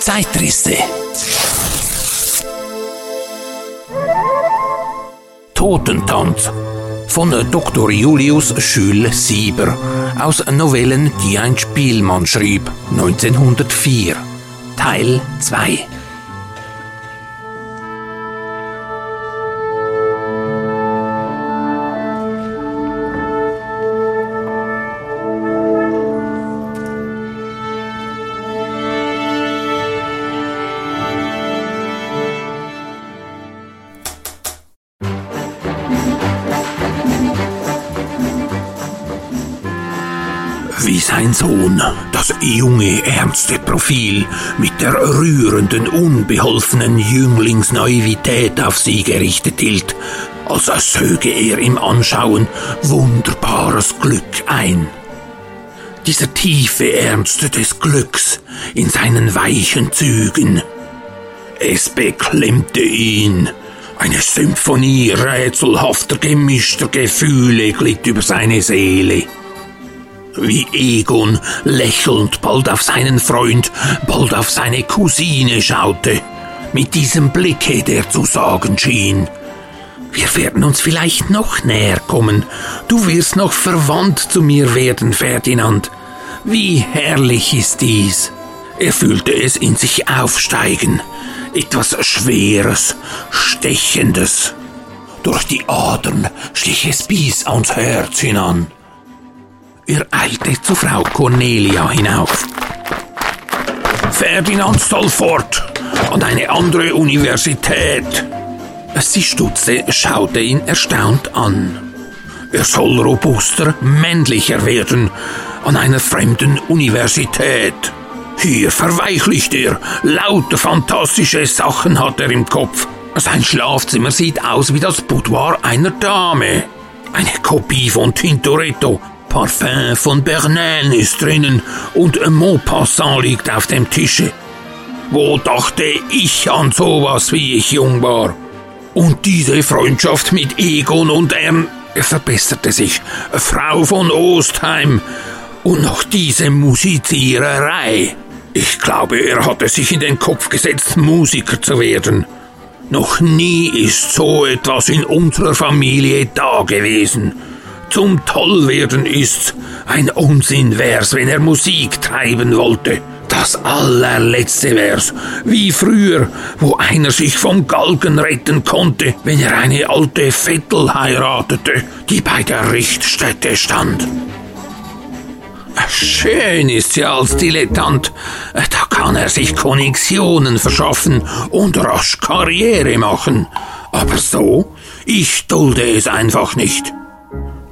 Zeitrisse. Totentanz von Dr. Julius Schül-Sieber aus Novellen, die ein Spielmann schrieb, 1904. Teil 2. Sohn das junge, ernste Profil mit der rührenden, unbeholfenen Jünglingsnaivität auf sie gerichtet hielt, als söge er im Anschauen wunderbares Glück ein. Dieser tiefe Ernst des Glücks in seinen weichen Zügen. Es beklemmte ihn. Eine Symphonie rätselhafter, gemischter Gefühle glitt über seine Seele wie Egon lächelnd bald auf seinen Freund, bald auf seine Cousine schaute, mit diesem Blicke, der zu sagen schien. Wir werden uns vielleicht noch näher kommen. Du wirst noch verwandt zu mir werden, Ferdinand. Wie herrlich ist dies. Er fühlte es in sich aufsteigen. Etwas Schweres, Stechendes. Durch die Adern schlich es bis ans Herz hinan. Er eilte zu Frau Cornelia hinauf. Ferdinand soll fort an eine andere Universität. Sie stutzte, schaute ihn erstaunt an. Er soll robuster, männlicher werden an einer fremden Universität. Hier verweichlicht er, lauter fantastische Sachen hat er im Kopf. Sein Schlafzimmer sieht aus wie das Boudoir einer Dame. Eine Kopie von Tintoretto, Parfum von Bernin ist drinnen und ein Maupassant liegt auf dem Tische. Wo dachte ich an sowas, wie ich jung war? Und diese Freundschaft mit Egon und Ern, er verbesserte sich, Frau von Ostheim und noch diese Musiziererei. Ich glaube, er hatte sich in den Kopf gesetzt, Musiker zu werden. Noch nie ist so etwas in unserer Familie da gewesen zum Tollwerden ist. Ein Unsinn wär's, wenn er Musik treiben wollte. Das allerletzte wär's, wie früher, wo einer sich vom Galgen retten konnte, wenn er eine alte Vettel heiratete, die bei der Richtstätte stand. Schön ist sie als Dilettant. Da kann er sich Konnexionen verschaffen und rasch Karriere machen. Aber so, ich dulde es einfach nicht.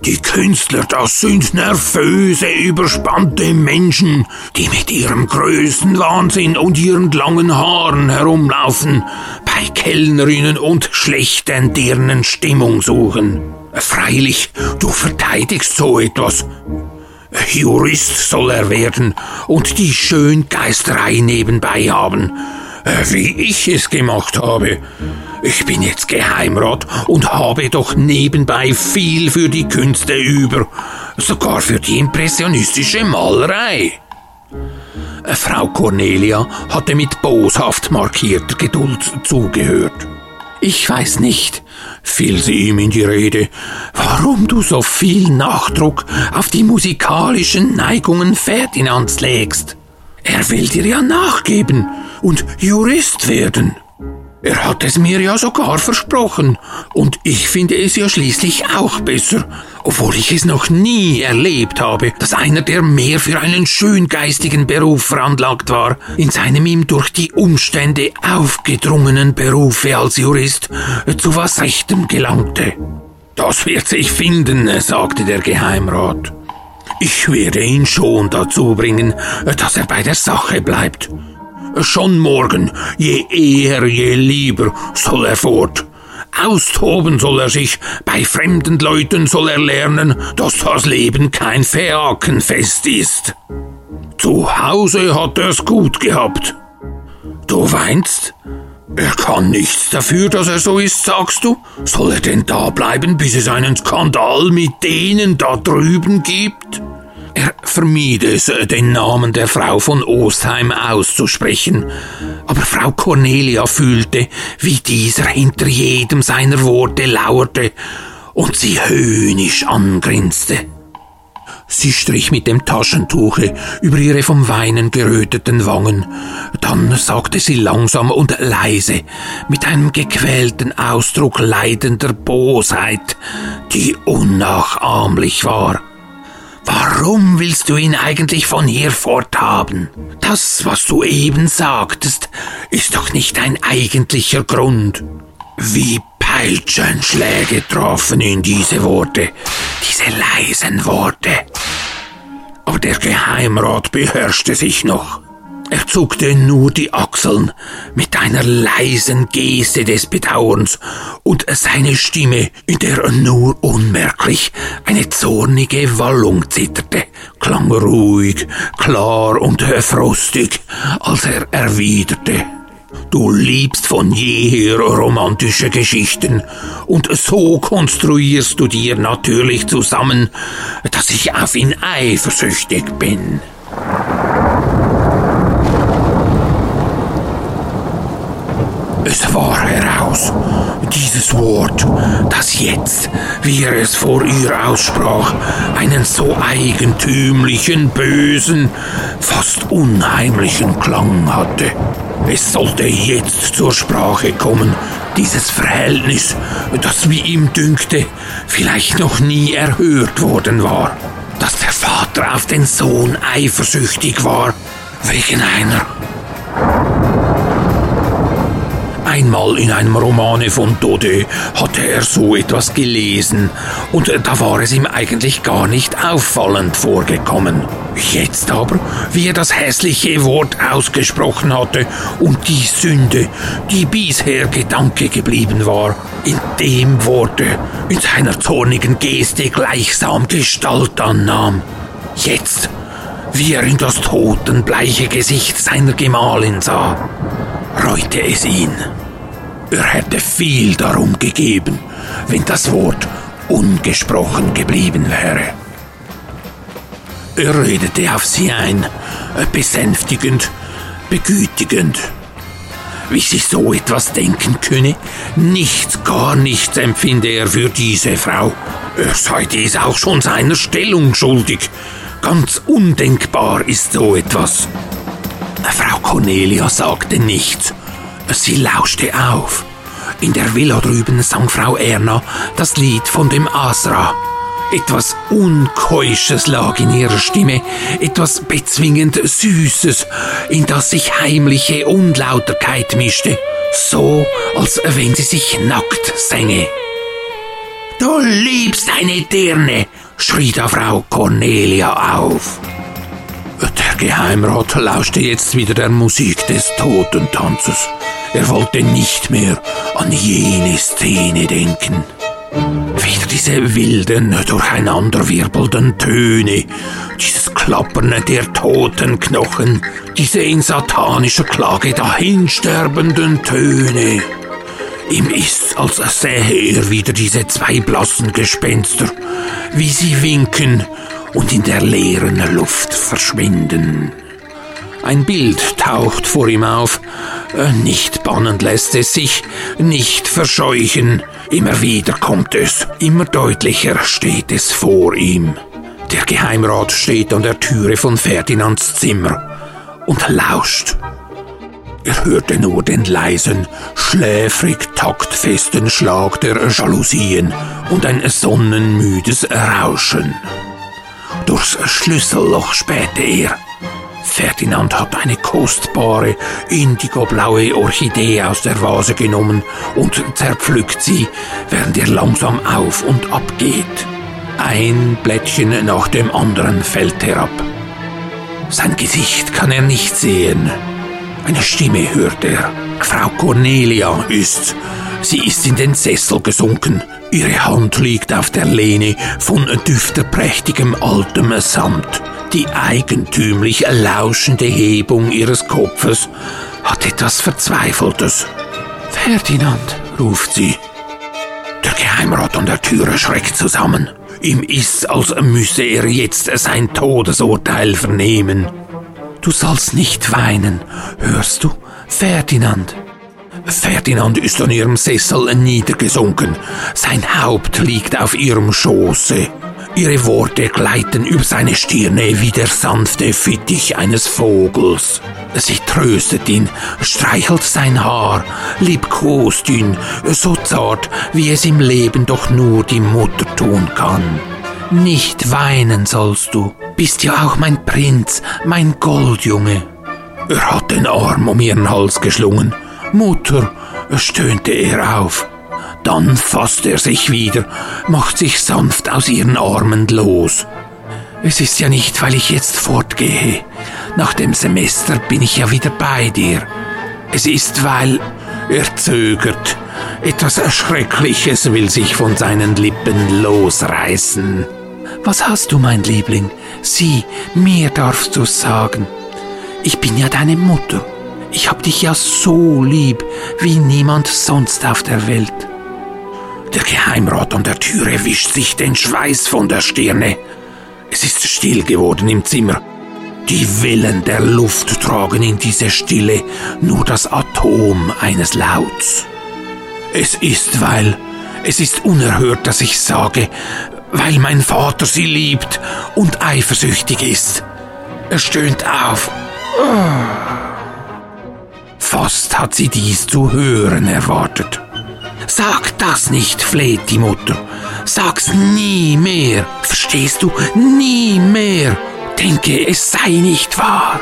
Die Künstler, das sind nervöse, überspannte Menschen, die mit ihrem größten Wahnsinn und ihren langen Haaren herumlaufen, bei Kellnerinnen und schlechten Dirnen Stimmung suchen. Freilich, du verteidigst so etwas. Jurist soll er werden und die Schöngeisterei nebenbei haben, wie ich es gemacht habe. Ich bin jetzt Geheimrat und habe doch nebenbei viel für die Künste über, sogar für die impressionistische Malerei. Frau Cornelia hatte mit boshaft markierter Geduld zugehört. Ich weiß nicht, fiel sie ihm in die Rede, warum du so viel Nachdruck auf die musikalischen Neigungen Ferdinands legst. Er will dir ja nachgeben und Jurist werden. Er hat es mir ja sogar versprochen. Und ich finde es ja schließlich auch besser, obwohl ich es noch nie erlebt habe, dass einer, der mehr für einen schöngeistigen Beruf veranlagt war, in seinem ihm durch die Umstände aufgedrungenen Berufe als Jurist zu was Rechtem gelangte. Das wird sich finden, sagte der Geheimrat. Ich werde ihn schon dazu bringen, dass er bei der Sache bleibt. Schon morgen, je eher, je lieber, soll er fort. Austoben soll er sich, bei fremden Leuten soll er lernen, dass das Leben kein Phäakenfest ist. Zu Hause hat er's gut gehabt. Du weinst? Er kann nichts dafür, dass er so ist, sagst du? Soll er denn da bleiben, bis es einen Skandal mit denen da drüben gibt? Er vermied es, den Namen der Frau von Ostheim auszusprechen, aber Frau Cornelia fühlte, wie dieser hinter jedem seiner Worte lauerte und sie höhnisch angrinste. Sie strich mit dem Taschentuche über ihre vom Weinen geröteten Wangen. Dann sagte sie langsam und leise, mit einem gequälten Ausdruck leidender Bosheit, die unnachahmlich war. Warum willst du ihn eigentlich von hier forthaben? Das, was du eben sagtest, ist doch nicht ein eigentlicher Grund. Wie Peitschenschläge trafen ihn diese Worte, diese leisen Worte. Aber der Geheimrat beherrschte sich noch. Er zuckte nur die Achseln mit einer leisen Geste des Bedauerns, und seine Stimme, in der nur unmerklich eine zornige Wallung zitterte, klang ruhig, klar und frostig, als er erwiderte. Du liebst von jeher romantische Geschichten, und so konstruierst du dir natürlich zusammen, dass ich auf ihn eifersüchtig bin. Es war heraus, dieses Wort, das jetzt, wie er es vor ihr aussprach, einen so eigentümlichen, bösen, fast unheimlichen Klang hatte. Es sollte jetzt zur Sprache kommen, dieses Verhältnis, das wie ihm dünkte, vielleicht noch nie erhört worden war. Dass der Vater auf den Sohn eifersüchtig war, wegen einer Einmal in einem Romane von Dode hatte er so etwas gelesen, und da war es ihm eigentlich gar nicht auffallend vorgekommen. Jetzt aber, wie er das hässliche Wort ausgesprochen hatte und die Sünde, die bisher Gedanke geblieben war, in dem Worte, in seiner zornigen Geste gleichsam Gestalt annahm. Jetzt, wie er in das totenbleiche Gesicht seiner Gemahlin sah, reute es ihn. Er hätte viel darum gegeben, wenn das Wort ungesprochen geblieben wäre. Er redete auf sie ein, besänftigend, begütigend. Wie sie so etwas denken könne, nichts, gar nichts empfinde er für diese Frau. Er sei dies auch schon seiner Stellung schuldig. Ganz undenkbar ist so etwas. Frau Cornelia sagte nichts Sie lauschte auf. In der Villa drüben sang Frau Erna das Lied von dem Asra. Etwas Unkeusches lag in ihrer Stimme, etwas bezwingend Süßes, in das sich heimliche Unlauterkeit mischte, so als wenn sie sich nackt sänge. Du liebst eine Dirne, schrie da Frau Cornelia auf. Der Geheimrat lauschte jetzt wieder der Musik des Totentanzes. Er wollte nicht mehr an jene Szene denken. Wieder diese wilden, durcheinanderwirbelnden Töne, dieses Klappern der toten Knochen, diese in satanischer Klage dahinsterbenden Töne. Ihm ist, als sähe er wieder diese zwei blassen Gespenster, wie sie winken und in der leeren Luft verschwinden. Ein Bild taucht vor ihm auf. Äh, nicht bannen lässt es sich, nicht verscheuchen. Immer wieder kommt es, immer deutlicher steht es vor ihm. Der Geheimrat steht an der Türe von Ferdinands Zimmer und lauscht. Er hörte nur den leisen, schläfrig taktfesten Schlag der Jalousien und ein sonnenmüdes Rauschen. Durchs Schlüsselloch spähte er. Ferdinand hat eine kostbare, indigoblaue Orchidee aus der Vase genommen und zerpflückt sie, während er langsam auf und ab geht. Ein Blättchen nach dem anderen fällt herab. Sein Gesicht kann er nicht sehen. Eine Stimme hört er. Frau Cornelia ist's. Sie ist in den Sessel gesunken. Ihre Hand liegt auf der Lehne von düfterprächtigem altem Samt. Die eigentümlich lauschende Hebung ihres Kopfes hat etwas Verzweifeltes. Ferdinand, ruft sie. Der Geheimrat an der Türe schreckt zusammen. Ihm ist, als müsse er jetzt sein Todesurteil vernehmen. Du sollst nicht weinen, hörst du, Ferdinand? Ferdinand ist an ihrem Sessel niedergesunken. Sein Haupt liegt auf ihrem Schoße. Ihre Worte gleiten über seine Stirne wie der sanfte Fittich eines Vogels. Sie tröstet ihn, streichelt sein Haar, liebkost ihn, so zart, wie es im Leben doch nur die Mutter tun kann. Nicht weinen sollst du, bist ja auch mein Prinz, mein Goldjunge. Er hat den Arm um ihren Hals geschlungen. Mutter, stöhnte er auf. Dann fasst er sich wieder, macht sich sanft aus ihren Armen los. Es ist ja nicht, weil ich jetzt fortgehe. Nach dem Semester bin ich ja wieder bei dir. Es ist, weil er zögert. Etwas Erschreckliches will sich von seinen Lippen losreißen. Was hast du, mein Liebling? Sieh, mir darfst du's sagen. Ich bin ja deine Mutter. Ich hab dich ja so lieb wie niemand sonst auf der Welt. Der Geheimrat an der Türe wischt sich den Schweiß von der Stirne. Es ist still geworden im Zimmer. Die Wellen der Luft tragen in diese Stille nur das Atom eines Lauts. Es ist, weil, es ist unerhört, dass ich sage, weil mein Vater sie liebt und eifersüchtig ist. Er stöhnt auf. Fast hat sie dies zu hören erwartet. Sag das nicht, fleht die Mutter. Sag's nie mehr. Verstehst du? Nie mehr. Denke, es sei nicht wahr.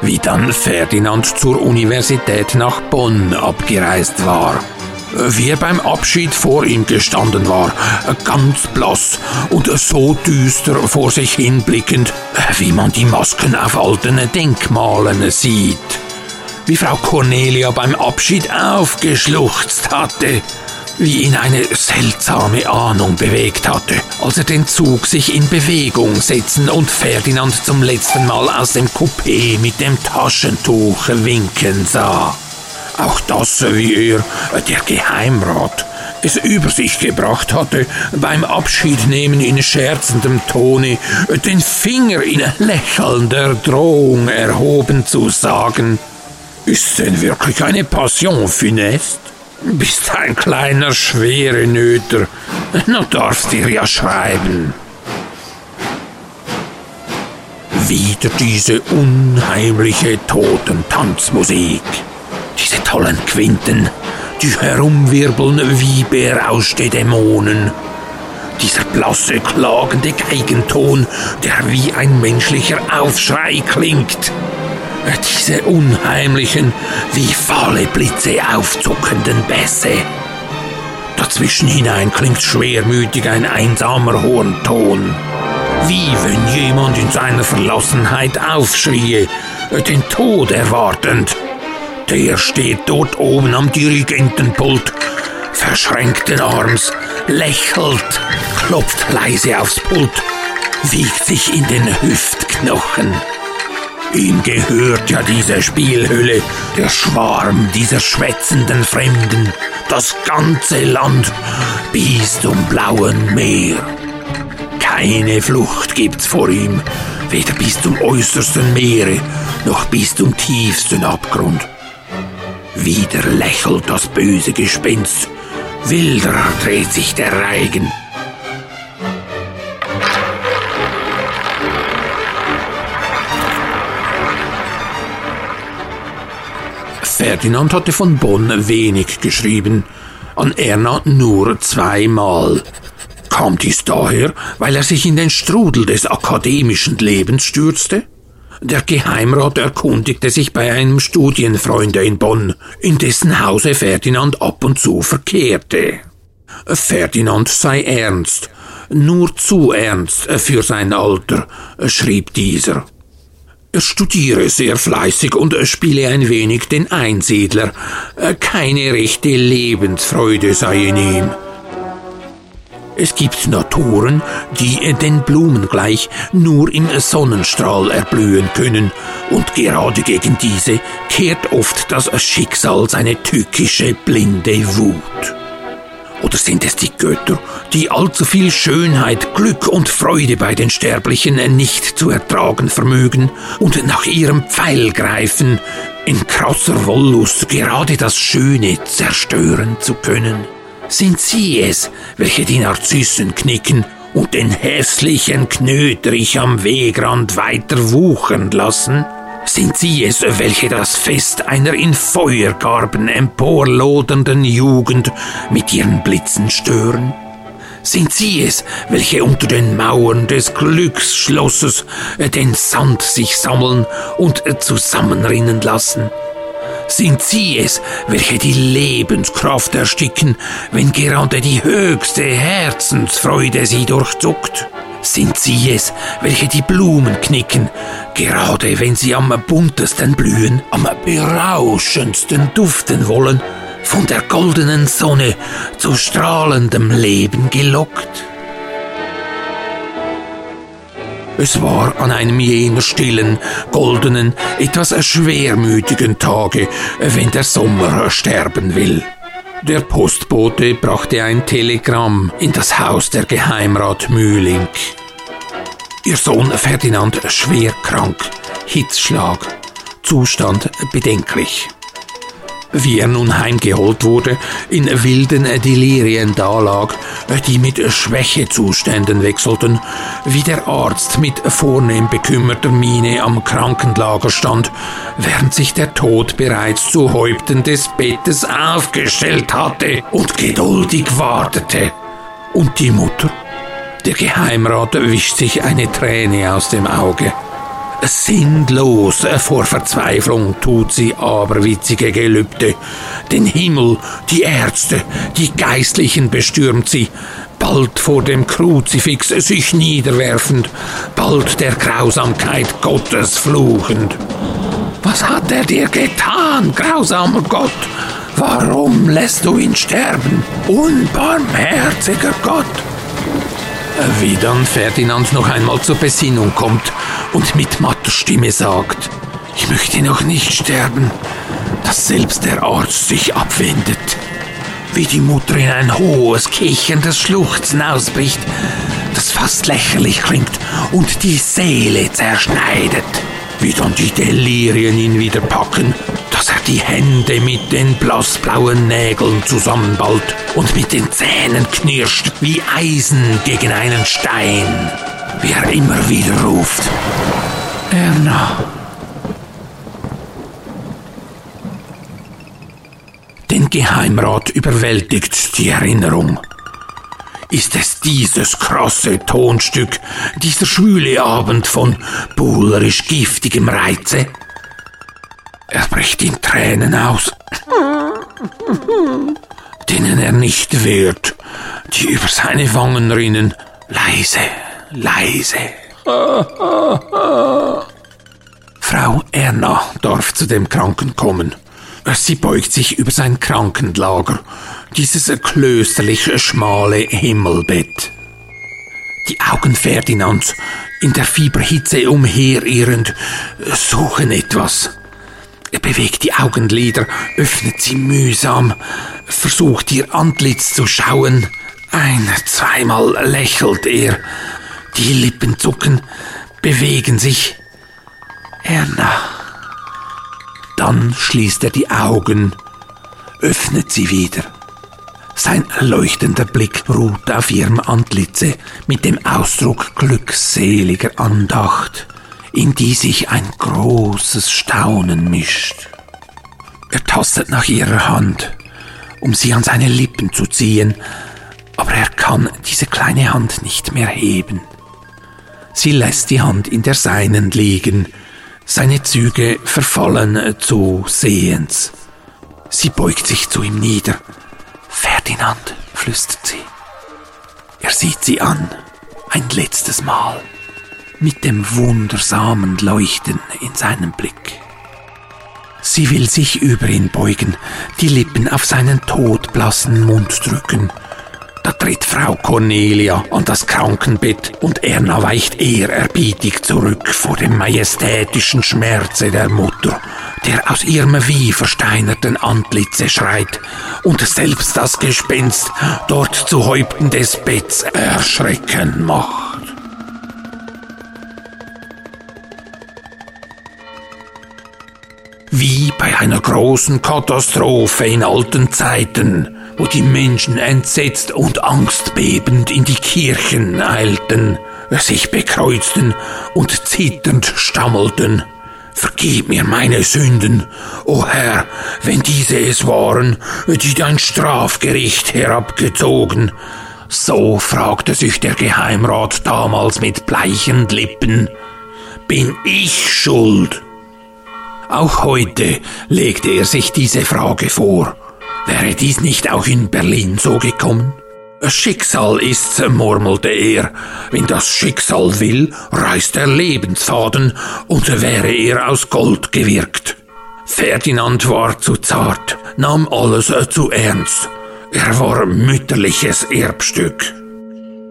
Wie dann Ferdinand zur Universität nach Bonn abgereist war. Wie er beim Abschied vor ihm gestanden war, ganz blass und so düster vor sich hinblickend, wie man die Masken auf alten Denkmalen sieht wie Frau Cornelia beim Abschied aufgeschluchzt hatte, wie ihn eine seltsame Ahnung bewegt hatte, als er den Zug sich in Bewegung setzen und Ferdinand zum letzten Mal aus dem Coupé mit dem Taschentuch winken sah. Auch das, wie er, der Geheimrat, es über sich gebracht hatte, beim Abschiednehmen in scherzendem Tone den Finger in lächelnder Drohung erhoben zu sagen, ist denn wirklich eine Passion funest? Bist ein kleiner schwere Nöter. Na darfst dir ja schreiben. Wieder diese unheimliche Totentanzmusik. Diese tollen Quinten, die herumwirbeln wie berauschte Dämonen. Dieser blasse, klagende Geigenton, der wie ein menschlicher Aufschrei klingt diese unheimlichen, wie fahle Blitze aufzuckenden Bässe. Dazwischen hinein klingt schwermütig ein einsamer Hornton, wie wenn jemand in seiner Verlassenheit aufschrie, den Tod erwartend. Der steht dort oben am Dirigentenpult, verschränkten Arms, lächelt, klopft leise aufs Pult, wiegt sich in den Hüftknochen. Ihm gehört ja diese Spielhülle, der Schwarm dieser schwätzenden Fremden, das ganze Land bis zum blauen Meer. Keine Flucht gibt's vor ihm, weder bis zum äußersten Meere noch bis zum tiefsten Abgrund. Wieder lächelt das böse Gespenst, wilder dreht sich der Reigen. Ferdinand hatte von Bonn wenig geschrieben, an Erna nur zweimal. Kam dies daher, weil er sich in den Strudel des akademischen Lebens stürzte? Der Geheimrat erkundigte sich bei einem Studienfreunde in Bonn, in dessen Hause Ferdinand ab und zu verkehrte. Ferdinand sei ernst, nur zu ernst für sein Alter, schrieb dieser. Er studiere sehr fleißig und spiele ein wenig den Einsiedler. Keine rechte Lebensfreude sei in ihm. Es gibt Naturen, die den Blumen gleich nur im Sonnenstrahl erblühen können, und gerade gegen diese kehrt oft das Schicksal seine tückische, blinde Wut. Oder sind es die Götter, die allzu viel Schönheit, Glück und Freude bei den Sterblichen nicht zu ertragen vermögen und nach ihrem Pfeil greifen, in krasser Wollust gerade das Schöne zerstören zu können? Sind sie es, welche die Narzissen knicken und den hässlichen Knöterich am Wegrand weiter wuchern lassen? Sind sie es, welche das Fest einer in Feuergarben emporlodernden Jugend mit ihren Blitzen stören? Sind sie es, welche unter den Mauern des Glücksschlosses den Sand sich sammeln und zusammenrinnen lassen? Sind sie es, welche die Lebenskraft ersticken, wenn gerade die höchste Herzensfreude sie durchzuckt? Sind sie es, welche die Blumen knicken, gerade wenn sie am buntesten blühen, am berauschendsten duften wollen, von der goldenen Sonne zu strahlendem Leben gelockt? Es war an einem jener stillen, goldenen, etwas schwermütigen Tage, wenn der Sommer sterben will. Der Postbote brachte ein Telegramm in das Haus der Geheimrat Mühling. Ihr Sohn Ferdinand schwer krank, Hitzschlag, Zustand bedenklich. Wie er nun heimgeholt wurde, in wilden Delirien dalag, die mit Schwächezuständen wechselten, wie der Arzt mit vornehm bekümmerter Miene am Krankenlager stand, während sich der Tod bereits zu Häupten des Bettes aufgestellt hatte und geduldig wartete. Und die Mutter? Der Geheimrat wischt sich eine Träne aus dem Auge. Sinnlos vor Verzweiflung tut sie aberwitzige Gelübde. Den Himmel, die Ärzte, die Geistlichen bestürmt sie, bald vor dem Kruzifix sich niederwerfend, bald der Grausamkeit Gottes fluchend. Was hat er dir getan, grausamer Gott? Warum lässt du ihn sterben, unbarmherziger Gott? Wie dann Ferdinand noch einmal zur Besinnung kommt und mit matter Stimme sagt, ich möchte noch nicht sterben, dass selbst der Arzt sich abwendet. Wie die Mutter in ein hohes, kicherndes Schluchzen ausbricht, das fast lächerlich klingt und die Seele zerschneidet. Wie dann die Delirien ihn wieder packen dass er die Hände mit den blassblauen Nägeln zusammenballt und mit den Zähnen knirscht wie Eisen gegen einen Stein, wie er immer wieder ruft. Erna. Den Geheimrat überwältigt die Erinnerung. Ist es dieses krasse Tonstück, dieser schwüle Abend von buhlerisch giftigem Reize? Er bricht in Tränen aus, denen er nicht wehrt, die über seine Wangen rinnen, leise, leise. Frau Erna darf zu dem Kranken kommen. Sie beugt sich über sein Krankenlager, dieses klösterlich schmale Himmelbett. Die Augen Ferdinands, in der Fieberhitze umherirrend, suchen etwas. Er bewegt die Augenlider, öffnet sie mühsam, versucht ihr Antlitz zu schauen. Ein, zweimal lächelt er. Die Lippen zucken, bewegen sich. Erna. Dann schließt er die Augen, öffnet sie wieder. Sein leuchtender Blick ruht auf ihrem Antlitze mit dem Ausdruck glückseliger Andacht in die sich ein großes Staunen mischt. Er tastet nach ihrer Hand, um sie an seine Lippen zu ziehen, aber er kann diese kleine Hand nicht mehr heben. Sie lässt die Hand in der seinen liegen, seine Züge verfallen zu Sehens. Sie beugt sich zu ihm nieder. Ferdinand, flüstert sie. Er sieht sie an, ein letztes Mal mit dem wundersamen Leuchten in seinem Blick. Sie will sich über ihn beugen, die Lippen auf seinen todblassen Mund drücken. Da tritt Frau Cornelia an das Krankenbett und Erna weicht ehrerbietig zurück vor dem majestätischen Schmerze der Mutter, der aus ihrem wie versteinerten Antlitze schreit und selbst das Gespenst dort zu Häupten des Betts erschrecken macht. Wie bei einer großen Katastrophe in alten Zeiten, wo die Menschen entsetzt und angstbebend in die Kirchen eilten, sich bekreuzten und zitternd stammelten, Vergib mir meine Sünden, o Herr, wenn diese es waren, die dein Strafgericht herabgezogen. So fragte sich der Geheimrat damals mit bleichen Lippen. Bin ich schuld? Auch heute legte er sich diese Frage vor. Wäre dies nicht auch in Berlin so gekommen? Schicksal ist's, murmelte er. Wenn das Schicksal will, reißt der Lebensfaden und wäre er aus Gold gewirkt. Ferdinand war zu zart, nahm alles zu ernst. Er war mütterliches Erbstück.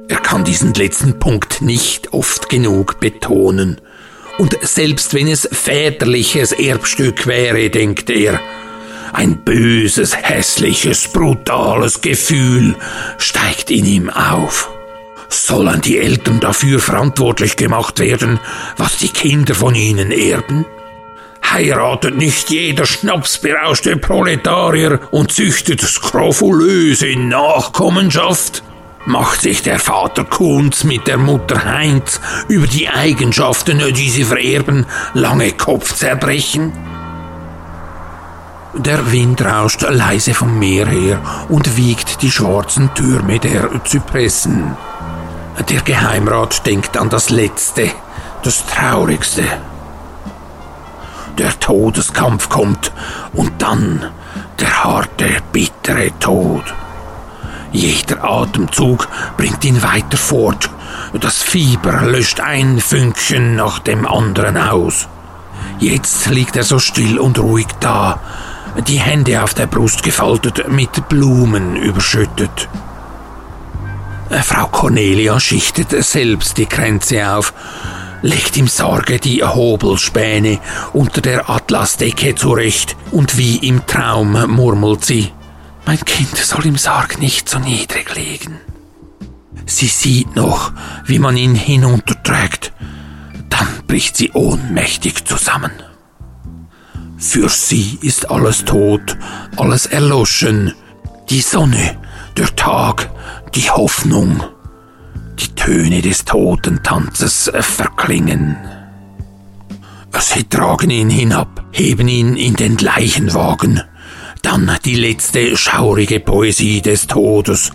Er kann diesen letzten Punkt nicht oft genug betonen. Und selbst wenn es väterliches Erbstück wäre, denkt er, ein böses, hässliches, brutales Gefühl steigt in ihm auf. Sollen die Eltern dafür verantwortlich gemacht werden, was die Kinder von ihnen erben? Heiratet nicht jeder schnapsberauschte Proletarier und züchtet skrofulöse Nachkommenschaft? Macht sich der Vater Kunz mit der Mutter Heinz über die Eigenschaften, die sie vererben, lange Kopfzerbrechen? Der Wind rauscht leise vom Meer her und wiegt die schwarzen Türme der Zypressen. Der Geheimrat denkt an das Letzte, das Traurigste. Der Todeskampf kommt und dann der harte, bittere Tod. Jeder Atemzug bringt ihn weiter fort. Das Fieber löscht ein Fünkchen nach dem anderen aus. Jetzt liegt er so still und ruhig da, die Hände auf der Brust gefaltet, mit Blumen überschüttet. Äh, Frau Cornelia schichtet selbst die Kränze auf, legt im Sorge die Hobelspäne unter der Atlasdecke zurecht und wie im Traum murmelt sie, mein Kind soll im Sarg nicht so niedrig liegen. Sie sieht noch, wie man ihn hinunterträgt, dann bricht sie ohnmächtig zusammen. Für sie ist alles tot, alles erloschen. Die Sonne, der Tag, die Hoffnung. Die Töne des Totentanzes verklingen. Sie tragen ihn hinab, heben ihn in den Leichenwagen. Dann die letzte schaurige Poesie des Todes,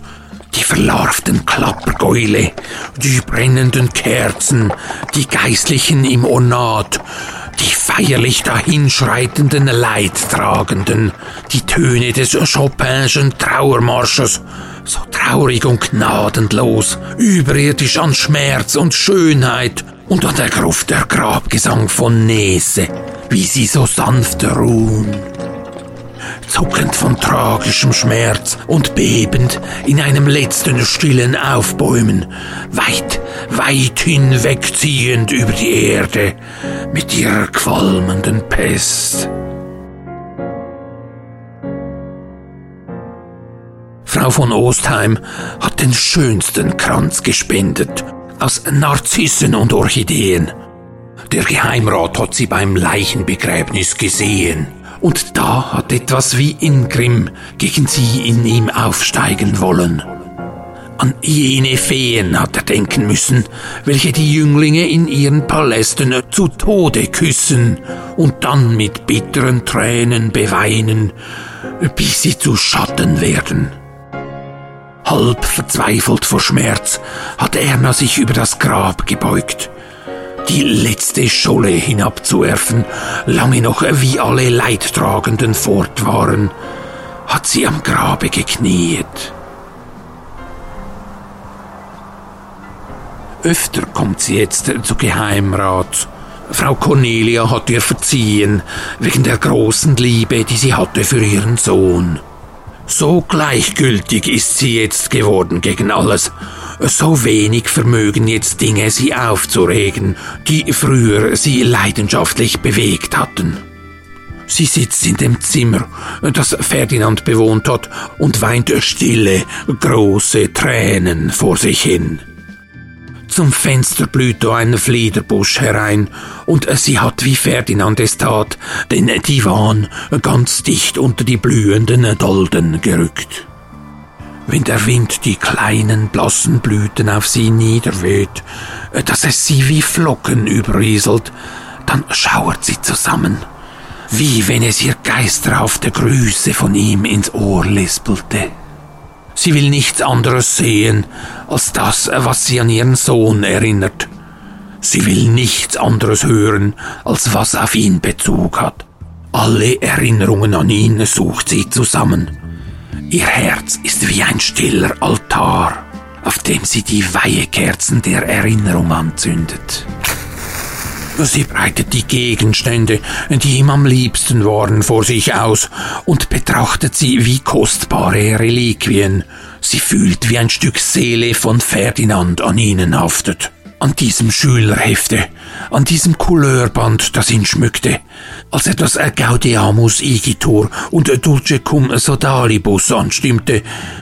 die verlarvten Klappergäule, die brennenden Kerzen, die Geistlichen im Ornat, die feierlich dahinschreitenden Leidtragenden, die Töne des Chopinschen Trauermarsches, so traurig und gnadenlos, überirdisch an Schmerz und Schönheit und an der Gruft der Grabgesang von Nese, wie sie so sanft ruhen zuckend von tragischem Schmerz und bebend in einem letzten stillen Aufbäumen, weit, weit hinwegziehend über die Erde mit ihrer qualmenden Pest. Frau von Ostheim hat den schönsten Kranz gespendet, aus Narzissen und Orchideen. Der Geheimrat hat sie beim Leichenbegräbnis gesehen und da hat etwas wie Ingrim gegen sie in ihm aufsteigen wollen. An jene Feen hat er denken müssen, welche die Jünglinge in ihren Palästen zu Tode küssen und dann mit bitteren Tränen beweinen, bis sie zu Schatten werden. Halb verzweifelt vor Schmerz hat Erna sich über das Grab gebeugt die letzte Scholle hinabzuwerfen, lange noch wie alle Leidtragenden fort waren, hat sie am Grabe gekniet. Öfter kommt sie jetzt zu Geheimrat. Frau Cornelia hat ihr verziehen, wegen der großen Liebe, die sie hatte für ihren Sohn. So gleichgültig ist sie jetzt geworden gegen alles so wenig vermögen jetzt Dinge sie aufzuregen, die früher sie leidenschaftlich bewegt hatten. Sie sitzt in dem Zimmer, das Ferdinand bewohnt hat, und weint stille, große Tränen vor sich hin. Zum Fenster blüht ein Fliederbusch herein, und sie hat, wie Ferdinand es tat, den Divan ganz dicht unter die blühenden Dolden gerückt. Wenn der Wind die kleinen blassen Blüten auf sie niederweht, dass es sie wie Flocken überrieselt, dann schauert sie zusammen wie wenn es ihr geisterhafte Grüße von ihm ins Ohr lispelte. Sie will nichts anderes sehen als das, was sie an ihren Sohn erinnert. Sie will nichts anderes hören, als was auf ihn Bezug hat. Alle Erinnerungen an ihn sucht sie zusammen. Ihr Herz ist wie ein stiller Altar, auf dem sie die Weihekerzen der Erinnerung anzündet. Sie breitet die Gegenstände, die ihm am liebsten waren, vor sich aus und betrachtet sie wie kostbare Reliquien. Sie fühlt, wie ein Stück Seele von Ferdinand an ihnen haftet an diesem Schülerhefte, an diesem Couleurband, das ihn schmückte, als das Gaudeamus Igitur und Dulce cum Sodalibus anstimmte,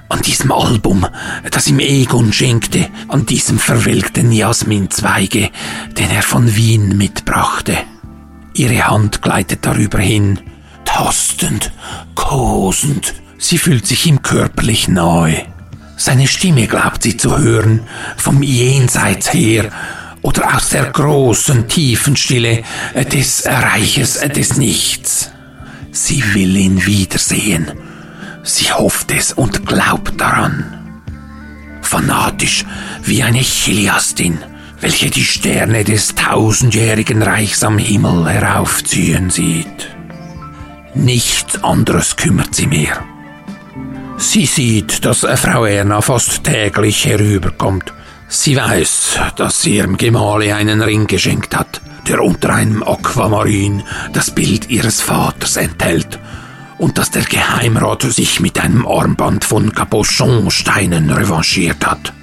an diesem Album, das ihm Egon schenkte, an diesem verwelkten Jasminzweige, den er von Wien mitbrachte. Ihre Hand gleitet darüber hin, tastend, kosend, sie fühlt sich ihm körperlich nahe. Seine Stimme glaubt sie zu hören, vom Jenseits her oder aus der großen, tiefen Stille des Reiches des Nichts. Sie will ihn wiedersehen. Sie hofft es und glaubt daran. Fanatisch wie eine Chiliastin, welche die Sterne des tausendjährigen Reichs am Himmel heraufziehen sieht. Nichts anderes kümmert sie mehr. Sie sieht, dass Frau Erna fast täglich herüberkommt. Sie weiß, dass sie ihrem Gemahle einen Ring geschenkt hat, der unter einem Aquamarin das Bild ihres Vaters enthält, und dass der Geheimrat sich mit einem Armband von Cabochon-Steinen revanchiert hat.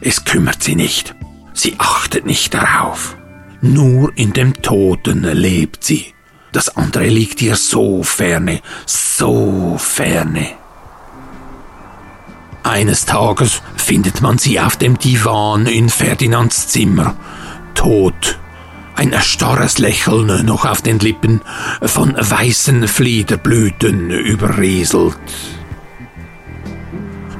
Es kümmert sie nicht. Sie achtet nicht darauf. Nur in dem Toten lebt sie. Das andere liegt ihr so ferne, so ferne. Eines Tages findet man sie auf dem Divan in Ferdinands Zimmer, tot. Ein starres Lächeln noch auf den Lippen, von weißen Fliederblüten überrieselt.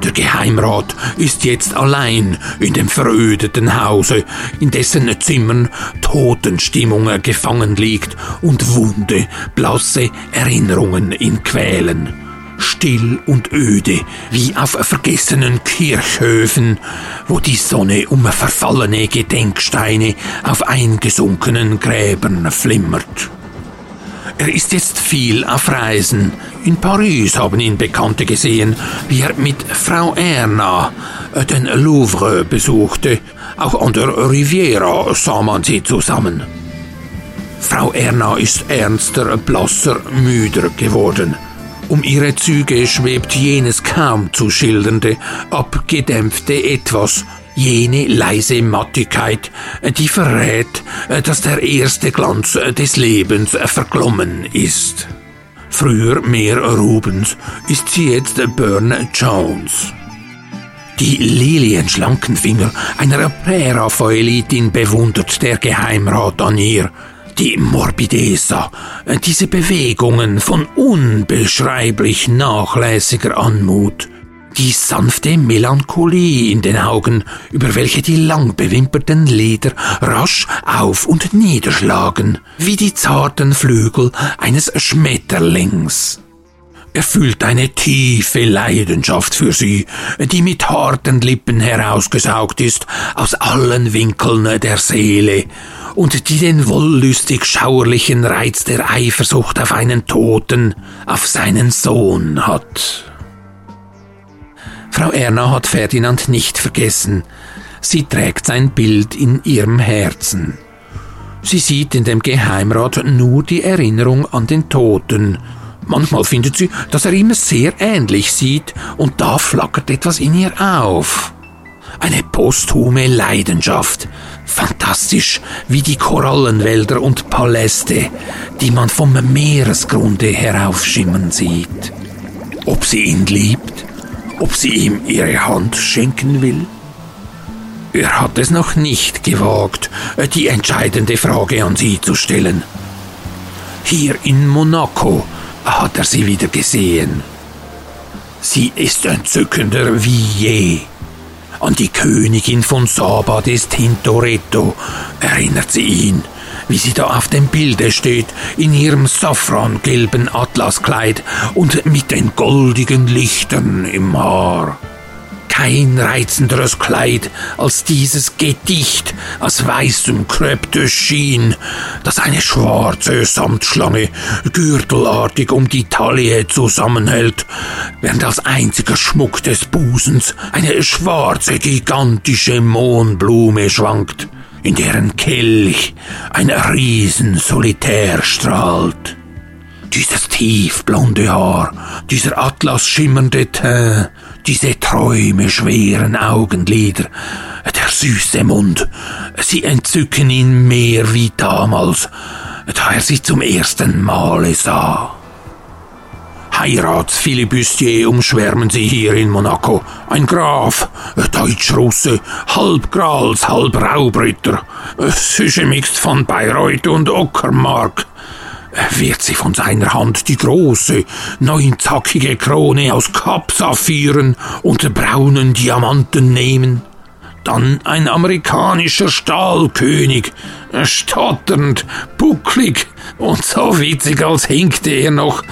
Der Geheimrat ist jetzt allein in dem verödeten Hause, in dessen Zimmern Totenstimmung gefangen liegt und wunde, blasse Erinnerungen ihn quälen still und öde, wie auf vergessenen Kirchhöfen, wo die Sonne um verfallene Gedenksteine auf eingesunkenen Gräbern flimmert. Er ist jetzt viel auf Reisen. In Paris haben ihn Bekannte gesehen, wie er mit Frau Erna äh, den Louvre besuchte. Auch an der Riviera sah man sie zusammen. Frau Erna ist ernster, blasser, müder geworden. Um ihre Züge schwebt jenes kaum zu schildernde, abgedämpfte Etwas, jene leise Mattigkeit, die verrät, dass der erste Glanz des Lebens verglommen ist. Früher mehr Rubens ist sie jetzt Burne Jones. Die lilienschlanken Finger einer Präraphaelitin bewundert der Geheimrat an ihr, die Morbidesa, diese Bewegungen von unbeschreiblich nachlässiger Anmut, die sanfte Melancholie in den Augen, über welche die lang bewimperten Lider rasch auf und niederschlagen, wie die zarten Flügel eines Schmetterlings. Er fühlt eine tiefe Leidenschaft für sie, die mit harten Lippen herausgesaugt ist aus allen Winkeln der Seele und die den wollüstig schauerlichen Reiz der Eifersucht auf einen Toten, auf seinen Sohn hat. Frau Erna hat Ferdinand nicht vergessen. Sie trägt sein Bild in ihrem Herzen. Sie sieht in dem Geheimrat nur die Erinnerung an den Toten, Manchmal findet sie, dass er ihm sehr ähnlich sieht, und da flackert etwas in ihr auf. Eine posthume Leidenschaft, Fantastisch wie die Korallenwälder und Paläste, die man vom Meeresgrunde heraufschimmern sieht. Ob sie ihn liebt, ob sie ihm ihre Hand schenken will? Er hat es noch nicht gewagt, die entscheidende Frage an sie zu stellen. Hier in Monaco hat er sie wieder gesehen. Sie ist entzückender wie je. An die Königin von Saba des Tintoretto erinnert sie ihn, wie sie da auf dem Bilde steht, in ihrem safrangelben Atlaskleid und mit den goldigen Lichtern im Haar kein reizenderes Kleid als dieses Gedicht aus weißem Chine, das eine schwarze Samtschlange gürtelartig um die Taille zusammenhält, während als einziger Schmuck des Busens eine schwarze gigantische Mohnblume schwankt, in deren Kelch ein Riesen solitär strahlt. Dieses tiefblonde Haar, dieser atlasschimmernde Teint, diese träumeschweren Augenlider, der süße Mund, sie entzücken ihn mehr wie damals, da er sie zum ersten Male sah. Heiratsfilibustier umschwärmen sie hier in Monaco. Ein Graf, Deutsch-Russe, halb Grals, halb Raubritter, Süschemixt von Bayreuth und Ockermark wird sie von seiner Hand die große, neunzackige Krone aus Kapsaphiren und braunen Diamanten nehmen. Dann ein amerikanischer Stahlkönig, stotternd, bucklig und so witzig, als hinkte er noch.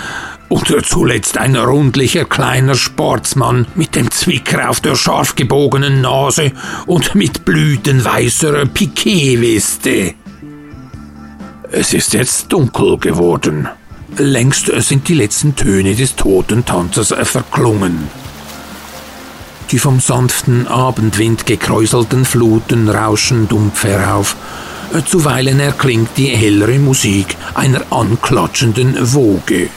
Und zuletzt ein rundlicher kleiner Sportsmann mit dem Zwicker auf der scharf gebogenen Nase und mit blütenweißer Piquet-Weste. Es ist jetzt dunkel geworden. Längst sind die letzten Töne des toten Tanzers verklungen. Die vom sanften Abendwind gekräuselten Fluten rauschen dumpf herauf. Zuweilen erklingt die hellere Musik einer anklatschenden Woge.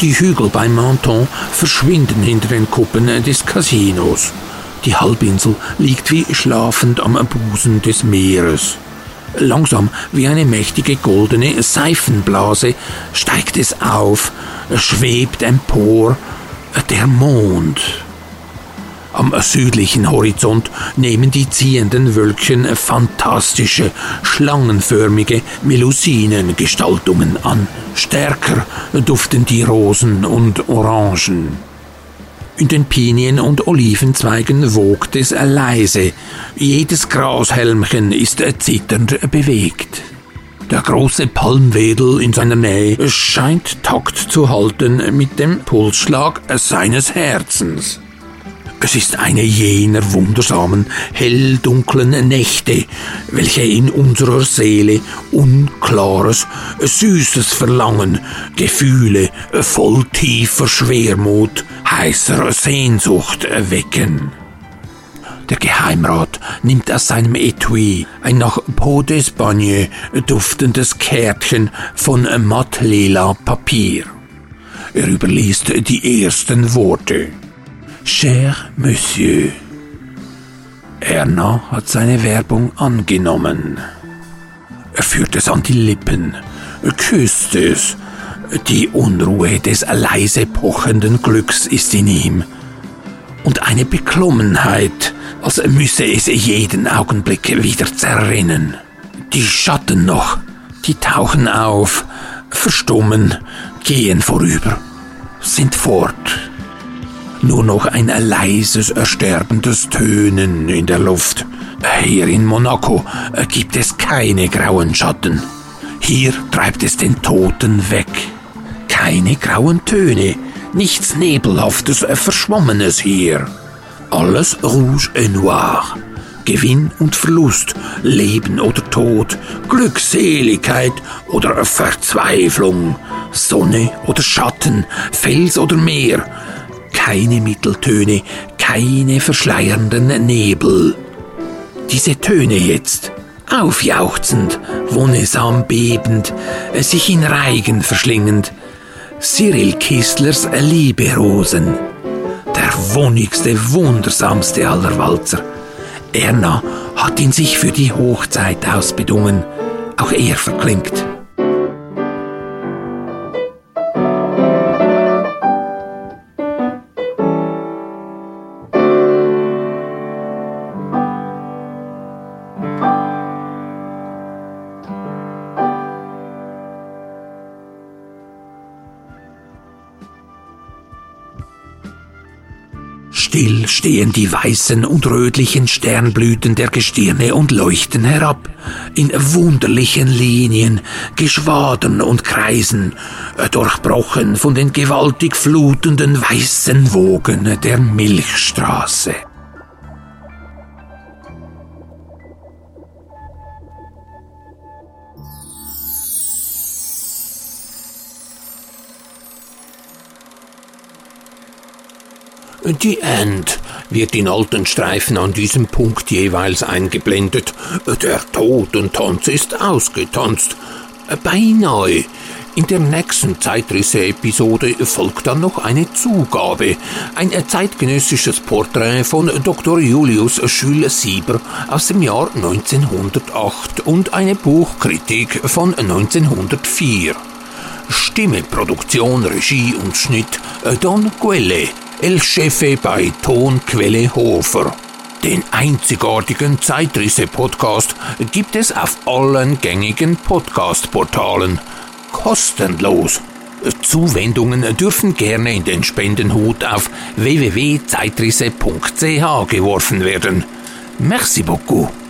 Die Hügel bei Menton verschwinden hinter den Kuppen des Casinos. Die Halbinsel liegt wie schlafend am Busen des Meeres. Langsam wie eine mächtige goldene Seifenblase steigt es auf, schwebt empor der Mond. Am südlichen Horizont nehmen die ziehenden Wölkchen fantastische, schlangenförmige Melusinengestaltungen an. Stärker duften die Rosen und Orangen. In den Pinien und Olivenzweigen wogt es leise. Jedes Grashelmchen ist zitternd bewegt. Der große Palmwedel in seiner Nähe scheint Takt zu halten mit dem Pulsschlag seines Herzens. Es ist eine jener wundersamen, helldunklen Nächte, welche in unserer Seele unklares, süßes Verlangen, Gefühle voll tiefer Schwermut, heißer Sehnsucht wecken. Der Geheimrat nimmt aus seinem Etui ein nach Peau d'Espagne duftendes Kärtchen von mattlila Papier. Er überliest die ersten Worte. Cher Monsieur. Erna hat seine Werbung angenommen. Er führt es an die Lippen, küsst es. Die Unruhe des leise pochenden Glücks ist in ihm. Und eine Beklommenheit, als müsse es jeden Augenblick wieder zerrinnen. Die Schatten noch, die tauchen auf, verstummen, gehen vorüber, sind fort nur noch ein leises, ersterbendes Tönen in der Luft. Hier in Monaco gibt es keine grauen Schatten. Hier treibt es den Toten weg. Keine grauen Töne, nichts Nebelhaftes, Verschwommenes hier. Alles rouge et noir. Gewinn und Verlust, Leben oder Tod, Glückseligkeit oder Verzweiflung, Sonne oder Schatten, Fels oder Meer, keine Mitteltöne, keine verschleiernden Nebel. Diese Töne jetzt, aufjauchzend, wonnesam bebend, sich in Reigen verschlingend, Cyril Kistlers Lieberosen, der wonnigste, wundersamste aller Walzer. Erna hat ihn sich für die Hochzeit ausbedungen. Auch er verklingt. Still stehen die weißen und rötlichen Sternblüten der Gestirne und leuchten herab, in wunderlichen Linien, Geschwadern und Kreisen, durchbrochen von den gewaltig flutenden weißen Wogen der Milchstraße. Die End wird in alten Streifen an diesem Punkt jeweils eingeblendet. Der Totentanz ist ausgetanzt. Beinahe. In der nächsten Zeitrisse-Episode folgt dann noch eine Zugabe. Ein zeitgenössisches Porträt von Dr. Julius Schül-Sieber aus dem Jahr 1908 und eine Buchkritik von 1904. Stimme, Produktion, Regie und Schnitt Don Quelle. El Chefe bei Tonquelle Hofer. Den einzigartigen Zeitrisse-Podcast gibt es auf allen gängigen Podcast-Portalen. Kostenlos. Zuwendungen dürfen gerne in den Spendenhut auf www.zeitrisse.ch geworfen werden. Merci beaucoup.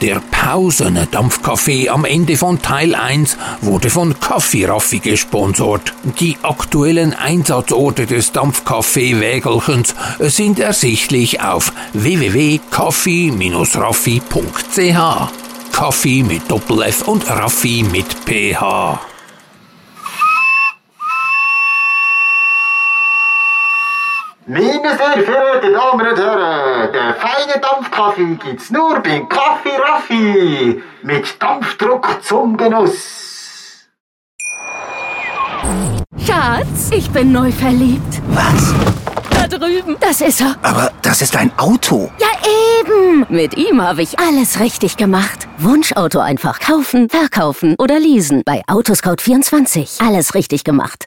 Der Pausen-Dampfkaffee am Ende von Teil 1 wurde von Kaffee Raffi gesponsert. Die aktuellen Einsatzorte des Dampfkaffee-Wägelchens sind ersichtlich auf www.kaffee-raffi.ch. Kaffee mit Doppel-F und Raffi mit PH. Meine sehr verehrten Damen und Herren, der feine Dampfkaffee gibt's nur beim Kaffee Raffi mit Dampfdruck zum Genuss. Schatz, ich bin neu verliebt. Was? Da drüben. Das ist er. Aber das ist ein Auto. Ja, eben. Mit ihm habe ich alles richtig gemacht. Wunschauto einfach kaufen, verkaufen oder leasen. Bei Autoscout24. Alles richtig gemacht.